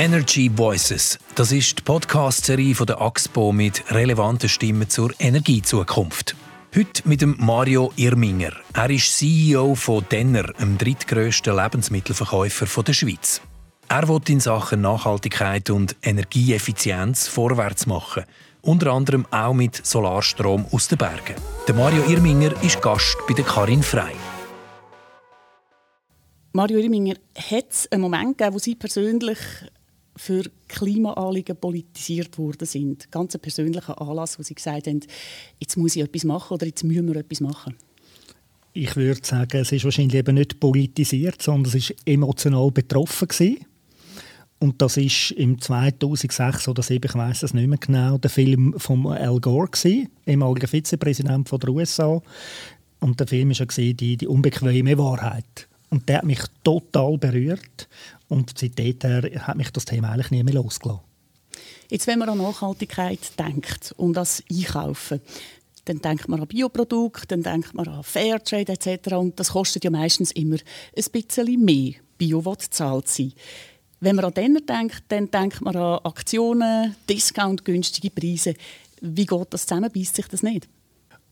Energy Voices. Das ist die Podcast-Serie der AXPO mit relevanten Stimmen zur Energiezukunft. Heute mit dem Mario Irminger. Er ist CEO von Denner, dem drittgrößten Lebensmittelverkäufer der Schweiz. Er will in Sachen Nachhaltigkeit und Energieeffizienz vorwärts machen. Unter anderem auch mit Solarstrom aus den Bergen. Der Mario Irminger ist Gast bei der Karin Frei. Mario Irminger, hat es einen Moment gegeben, wo Sie persönlich für Klimaanliegen politisiert worden sind? Ganz ein persönlicher Anlass, wo Sie gesagt haben, jetzt muss ich etwas machen oder jetzt müssen wir etwas machen? Ich würde sagen, es ist wahrscheinlich eben nicht politisiert, sondern es war emotional betroffen gewesen. Und das ist im 2006 oder 2007, ich weiß es nicht mehr genau, der Film von Al Gore ehemaliger Vizepräsident der USA. Und der Film war die, die unbequeme Wahrheit. Und der hat mich total berührt. Und seitdem hat mich das Thema eigentlich nie mehr losgelassen. Jetzt, wenn man an Nachhaltigkeit denkt und das Einkaufen, dann denkt man an Bioprodukte, dann denkt man an Fairtrade etc. Und das kostet ja meistens immer ein bisschen mehr. Bio will zahlt sein. Wenn man an Denner denkt, dann denkt man an Aktionen, Discount, günstige Preise. Wie geht das zusammen? Beißt sich das nicht?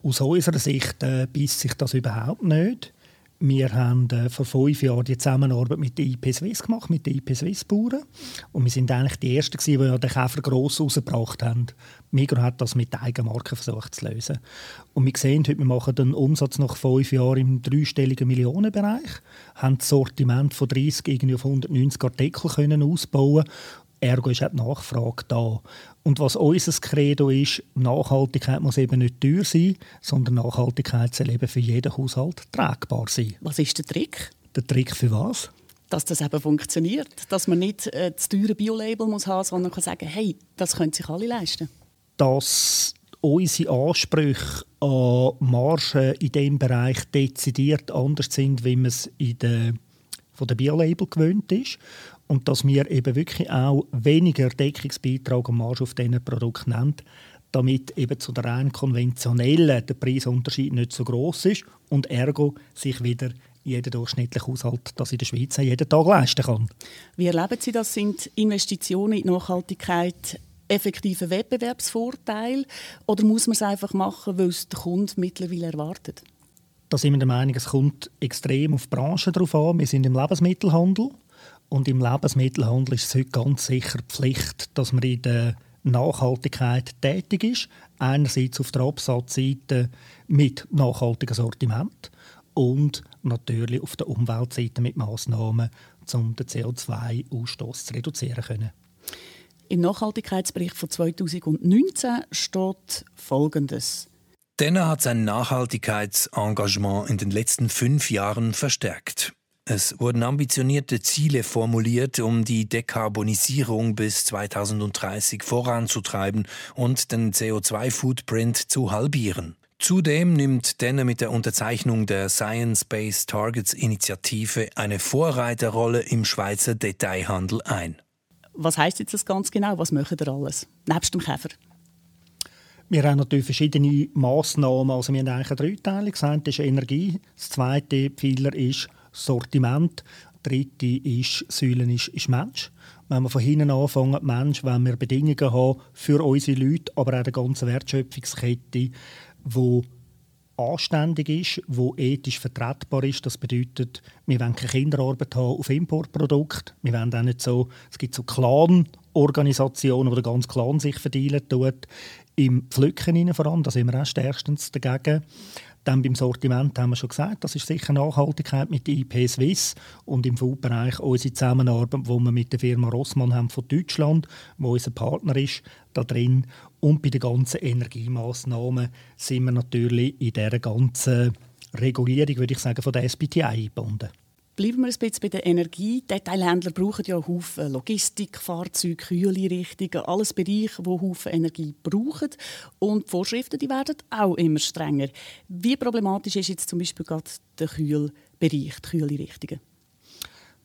Aus unserer Sicht äh, beißt sich das überhaupt nicht. Wir haben äh, vor fünf Jahren die Zusammenarbeit mit der IP Swiss gemacht, mit den IP Swiss Bauern. Und wir sind eigentlich die Ersten, die den Käfer gross rausgebracht haben. Migros hat das mit Marke versucht zu lösen. Und wir sehen heute, wir machen den Umsatz nach fünf Jahren im dreistelligen Millionenbereich, haben das Sortiment von 30 irgendwie auf 190 Artikel können ausbauen Ergo ist auch die Nachfrage da. Und was unser Credo ist, Nachhaltigkeit muss eben nicht teuer sein, sondern Nachhaltigkeit soll eben für jeden Haushalt tragbar sein. Was ist der Trick? Der Trick für was? Dass das eben funktioniert. Dass man nicht äh, das teure Bio-Label muss haben, sondern kann sagen, hey, das können sich alle leisten. Dass unsere Ansprüche an Margen in diesem Bereich dezidiert anders sind, wie man es in der, von der Bio-Label gewöhnt ist und dass wir eben wirklich auch weniger Deckungsbeitrag am Marsch auf diesen Produkten nehmen, damit eben zu der rein konventionellen der Preisunterschied nicht so groß ist und ergo sich wieder jeder durchschnittliche Haushalt das in der Schweiz jeden Tag leisten kann. Wie erleben Sie das? Sind Investitionen in Nachhaltigkeit effektive Wettbewerbsvorteil oder muss man es einfach machen, weil es der Kunde mittlerweile erwartet? Da sind wir der Meinung, es kommt extrem auf die Branche drauf an. Wir sind im Lebensmittelhandel und im Lebensmittelhandel ist es heute ganz sicher Pflicht, dass man in der Nachhaltigkeit tätig ist. Einerseits auf der Absatzseite mit nachhaltigem Sortiment und natürlich auf der Umweltseite mit Massnahmen, um den CO2-Ausstoß zu reduzieren können. Im Nachhaltigkeitsbericht von 2019 steht Folgendes. Denner hat sein Nachhaltigkeitsengagement in den letzten fünf Jahren verstärkt. Es wurden ambitionierte Ziele formuliert, um die Dekarbonisierung bis 2030 voranzutreiben und den CO2-Footprint zu halbieren. Zudem nimmt Denner mit der Unterzeichnung der Science-Based Targets Initiative eine Vorreiterrolle im Schweizer Detailhandel ein. Was heißt jetzt das ganz genau? Was machen ihr alles? Nebst dem Käfer? Wir haben natürlich verschiedene Massnahmen. Also wir haben eigentlich eine Dreiteilung. Das eine ist Energie, das zweite Pfeiler ist Sortiment. Die dritte ist, Säule ist, ist Mensch. Wenn wir von hinten anfangen, Mensch, wenn wir Bedingungen haben für unsere Leute, aber auch eine ganze Wertschöpfungskette, die anständig ist, wo ethisch vertretbar ist. Das bedeutet, wir wollen keine Kinderarbeit haben auf Importprodukte. Wir wollen auch nicht so, es gibt so Clan-Organisationen, wo der ganze Clan sich verdienen tut. Im Pflücken vor allem, da sind wir auch stärkstens dagegen. Dann beim Sortiment haben wir schon gesagt, das ist sicher Nachhaltigkeit mit der IP Swiss und im Food-Bereich unsere Zusammenarbeit, wo wir mit der Firma Rossmann haben von Deutschland, wo unser Partner ist, da drin. Und bei den ganzen Energiemaßnahmen sind wir natürlich in dieser ganzen Regulierung, würde ich sagen, von der SBTI eingebunden. Bleiben wir ein bisschen bei der Energie. Detailhändler brauchen ja Haufen Logistik, Fahrzeuge, Kühleinrichtungen, alles Bereiche, die Haufen Energie brauchen. Und die Vorschriften die werden auch immer strenger. Wie problematisch ist jetzt zum Beispiel gerade der Kühlbereich, die Kühleinrichtungen?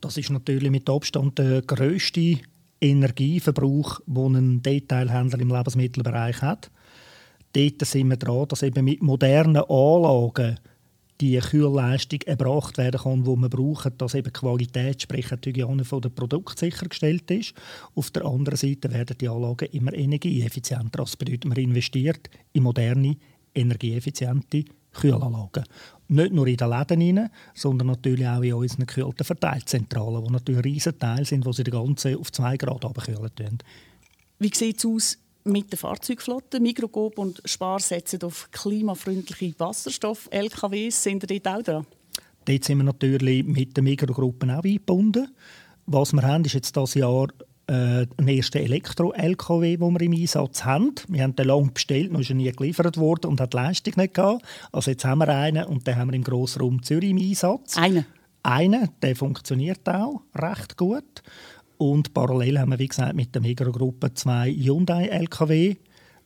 Das ist natürlich mit Abstand der grösste Energieverbrauch, den ein Detailhändler im Lebensmittelbereich hat. Dort sind wir dran, dass eben mit modernen Anlagen die Kühlleistung erbracht werden kann, die man braucht, dass eben Qualität, sprich die Hygiene von dem Produkt sichergestellt ist. Auf der anderen Seite werden die Anlagen immer energieeffizienter. Das bedeutet, man investiert in moderne, energieeffiziente Kühlanlagen. Nicht nur in den Läden rein, sondern natürlich auch in unseren gekühlten Verteilzentralen, die natürlich riesige Teile sind, wo sie das Ganze auf 2 Grad abkühlen. Wie sieht es aus mit der Fahrzeugflotte. Mikrogop und Spar setzen auf klimafreundliche Wasserstoff-LKWs. Sind ihr dort auch dran? Dort sind wir natürlich mit den Mikrogruppen auch eingebunden. Was wir haben, ist jetzt dieses Jahr äh, ein erster Elektro-LKW, den wir im Einsatz haben. Wir haben den lange bestellt, noch ist er nie geliefert worden und hat die Leistung nicht gehabt. Also jetzt haben wir einen und den haben wir im Grossraum Zürich im Einsatz. Einen? Einen, der funktioniert auch recht gut. Und parallel haben wir, wie gesagt, mit der Megagruppe zwei Hyundai-LKW,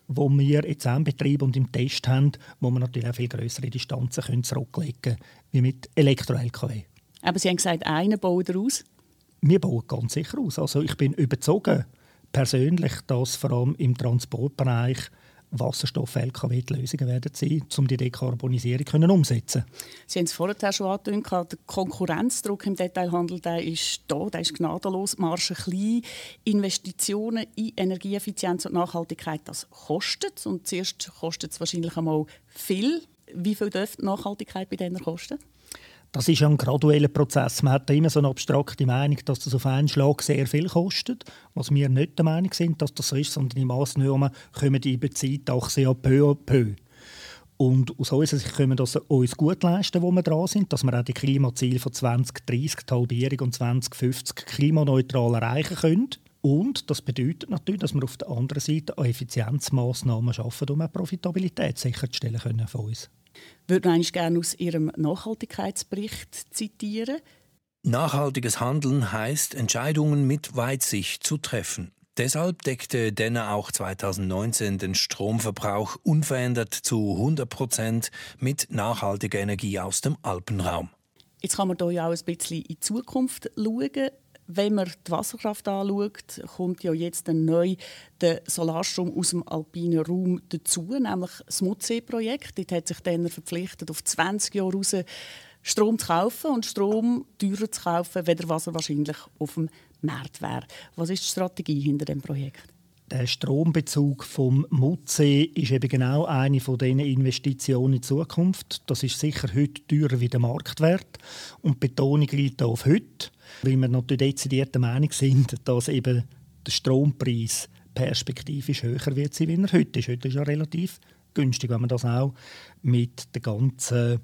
wo wir jetzt auch im Betrieb und im Test haben, wo wir natürlich auch viel größere Distanzen können zurücklegen können, wie mit Elektro-LKW. Aber Sie haben gesagt, einen baut aus? Wir bauen ganz sicher aus. Also ich bin überzogen, persönlich, dass vor allem im Transportbereich Wasserstoff-LKW die Lösungen werden sein, um die Dekarbonisierung können umsetzen Sie haben es vorher schon angedeutet, der Konkurrenzdruck im Detailhandel der ist da, der ist gnadenlos, die Marge klein. Investitionen in Energieeffizienz und Nachhaltigkeit, das kostet und zuerst kostet es wahrscheinlich einmal viel. Wie viel dürfte Nachhaltigkeit bei denen kosten? Das ist ein gradueller Prozess. Man hat immer so eine abstrakte Meinung, dass das auf einen Schlag sehr viel kostet. Was wir nicht der Meinung sind, dass das so ist, sondern die Massnahmen kommen über die Zeit auch sehr peu à peu. Und aus unserer Sicht können wir das uns gut leisten, wo wir dran sind, dass wir auch die Klimaziele von 2030, die Halbierung und 2050 klimaneutral erreichen können. Und das bedeutet natürlich, dass wir auf der anderen Seite Effizienzmaßnahmen schaffen, um auch Profitabilität sicherzustellen können von uns würde eigentlich gerne aus Ihrem Nachhaltigkeitsbericht zitieren. Nachhaltiges Handeln heißt, Entscheidungen mit Weitsicht zu treffen. Deshalb deckte Denner auch 2019 den Stromverbrauch unverändert zu 100 Prozent mit nachhaltiger Energie aus dem Alpenraum. Jetzt kann man hier ja auch ein bisschen in die Zukunft schauen. Wenn man die Wasserkraft anschaut, kommt ja jetzt neu der Solarstrom aus dem alpinen Raum dazu, nämlich das Mutsee-Projekt. Dort hat sich dann verpflichtet, auf 20 Jahre raus Strom zu kaufen und Strom teurer zu kaufen, wenn was er wahrscheinlich auf dem Markt wäre. Was ist die Strategie hinter dem Projekt? Der Strombezug vom Mutsee ist eben genau eine von diesen Investitionen in die Zukunft. Das ist sicher heute teurer wie der Marktwert und die Betonung liegt auf heute weil wir natürlich dezidiert der Meinung sind, dass eben der Strompreis perspektivisch höher wird sein, wie er heute ist. Heute ist ja relativ günstig, wenn man das auch mit den ganzen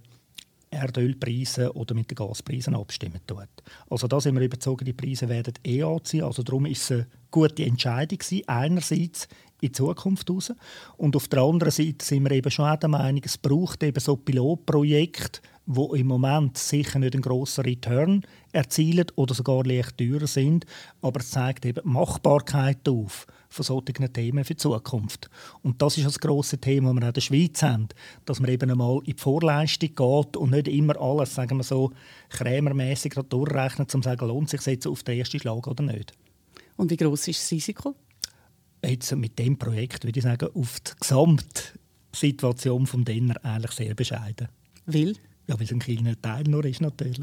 Erdölpreisen oder mit den Gaspreisen abstimmen tut. Also da sind wir überzeugt, die Preise werden eh anziehen. Also darum ist es eine gute Entscheidung gewesen, einerseits in die Zukunft raus und auf der anderen Seite sind wir eben schon auch der Meinung, es braucht eben so Pilotprojekte, wo im Moment sicher nicht einen grossen Return erzielen oder sogar leicht teurer sind, aber es zeigt eben Machbarkeit auf von solchen Themen für die Zukunft. Und das ist das grosse Thema, das wir auch in der Schweiz haben, dass man eben einmal in die Vorleistung geht und nicht immer alles, sagen wir so, krämermässig durchrechnet, um zu sagen, lohnt sich jetzt auf den ersten Schlag oder nicht. Und wie groß ist das Risiko? Jetzt mit dem Projekt würde ich sagen, auf die Gesamtsituation vom Denner eigentlich sehr bescheiden. Weil? Ja, weil es ein kleiner Teil nur ist natürlich.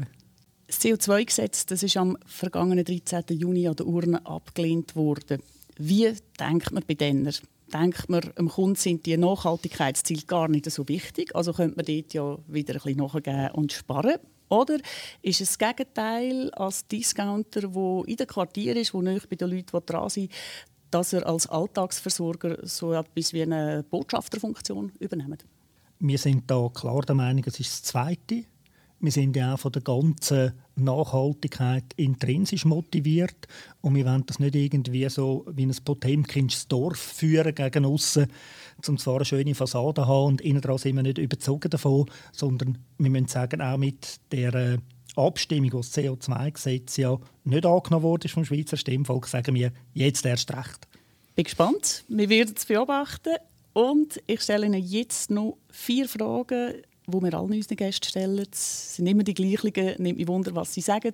Das CO2-Gesetz das ist am vergangenen 13. Juni an der Urne abgelehnt worden. Wie denkt man bei denen? Denkt man, dem Kunden sind die Nachhaltigkeitsziele gar nicht so wichtig? Also könnte man dort ja wieder ein bisschen nachgeben und sparen. Oder ist es das Gegenteil als Discounter, der in den Quartier ist, wo nicht bei den Leuten, dran sind, dass er als Alltagsversorger so etwas wie eine Botschafterfunktion übernimmt? Wir sind da klar der Meinung, es ist das Zweite. Wir sind ja auch von der ganzen Nachhaltigkeit intrinsisch motiviert und wir wollen das nicht irgendwie so wie ein Potemkins Dorf führen gegen aussen, um zwar eine schöne Fassade zu haben und innen dran sind wir nicht überzogen davon, sondern wir müssen sagen, auch mit der äh, Abstimmung, wo das CO2-Gesetz ja nicht angenommen wurde vom Schweizer Stimmvolk, sagen wir jetzt erst recht. Bin gespannt. Wir werden es beobachten. Und ich stelle Ihnen jetzt noch vier Fragen, die wir allen unseren Gästen stellen. Es sind immer die gleichen. Nimmt mich Wunder, was sie sagen.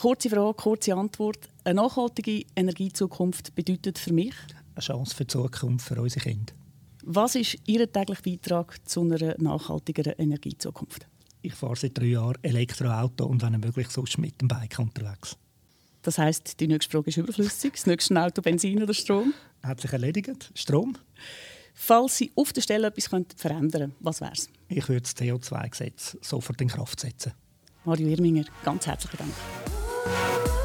Kurze Frage, kurze Antwort. Eine nachhaltige Energiezukunft bedeutet für mich? Eine Chance für die Zukunft für unsere Kinder. Was ist Ihr täglicher Beitrag zu einer nachhaltigeren Energiezukunft? Ich fahre seit drei Jahren Elektroauto und wenn möglich sonst mit dem Bike unterwegs. Das heisst, die nächste Frage ist überflüssig. Das nächste Auto Benzin oder Strom? Hat sich erledigt. Strom. Falls Sie auf der Stelle etwas verändern könnten, was wäre es? Ich würde das CO2-Gesetz sofort in Kraft setzen. Mario Irminger, ganz herzlichen Dank.